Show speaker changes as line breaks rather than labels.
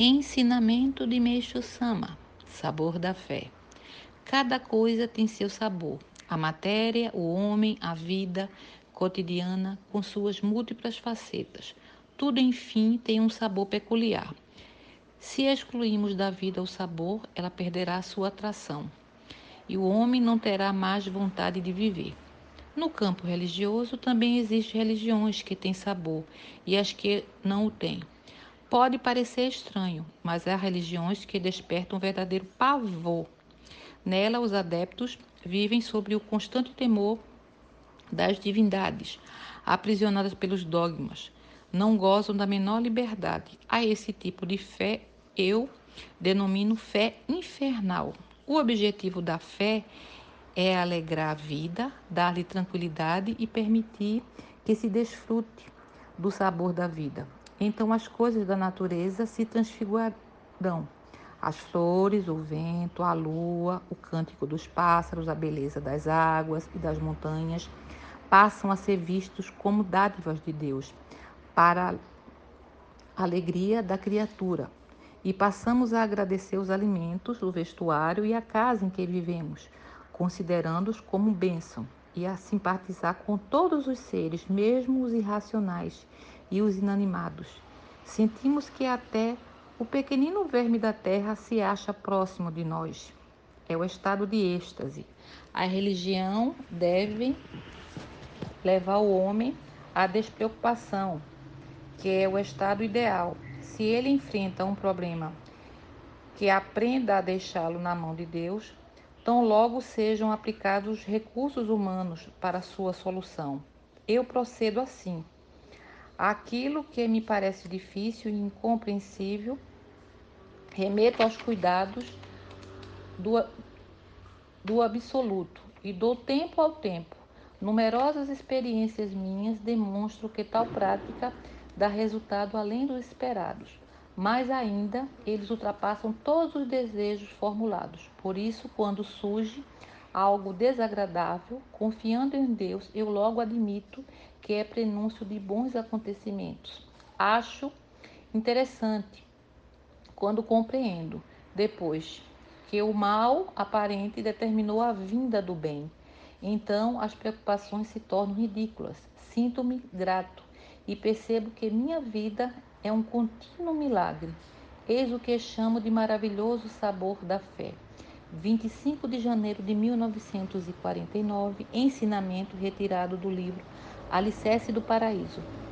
Ensinamento de Meixo Sama: Sabor da fé. Cada coisa tem seu sabor. A matéria, o homem, a vida cotidiana, com suas múltiplas facetas. Tudo, enfim, tem um sabor peculiar. Se excluirmos da vida o sabor, ela perderá sua atração e o homem não terá mais vontade de viver. No campo religioso também existem religiões que têm sabor e as que não o têm. Pode parecer estranho, mas há religiões que despertam um verdadeiro pavor. Nela, os adeptos vivem sob o constante temor das divindades, aprisionadas pelos dogmas. Não gozam da menor liberdade. A esse tipo de fé eu denomino fé infernal. O objetivo da fé é alegrar a vida, dar-lhe tranquilidade e permitir que se desfrute do sabor da vida. Então as coisas da natureza se transfigurarão. As flores, o vento, a lua, o cântico dos pássaros, a beleza das águas e das montanhas passam a ser vistos como dádivas de Deus para a alegria da criatura. E passamos a agradecer os alimentos, o vestuário e a casa em que vivemos, considerando-os como bênção, e a simpatizar com todos os seres, mesmo os irracionais, e os inanimados. Sentimos que até o pequenino verme da terra se acha próximo de nós. É o estado de êxtase. A religião deve levar o homem à despreocupação, que é o estado ideal. Se ele enfrenta um problema, que aprenda a deixá-lo na mão de Deus, tão logo sejam aplicados recursos humanos para sua solução. Eu procedo assim. Aquilo que me parece difícil e incompreensível, remeto aos cuidados do, do absoluto e dou tempo ao tempo. Numerosas experiências minhas demonstram que tal prática dá resultado além dos esperados. Mais ainda, eles ultrapassam todos os desejos formulados. Por isso, quando surge algo desagradável, confiando em Deus, eu logo admito que é prenúncio de bons acontecimentos. Acho interessante quando compreendo depois que o mal aparente determinou a vinda do bem. Então as preocupações se tornam ridículas. Sinto-me grato e percebo que minha vida é um contínuo milagre. Eis o que chamo de maravilhoso sabor da fé. 25 de janeiro de 1949, ensinamento retirado do livro Alicerce do Paraíso.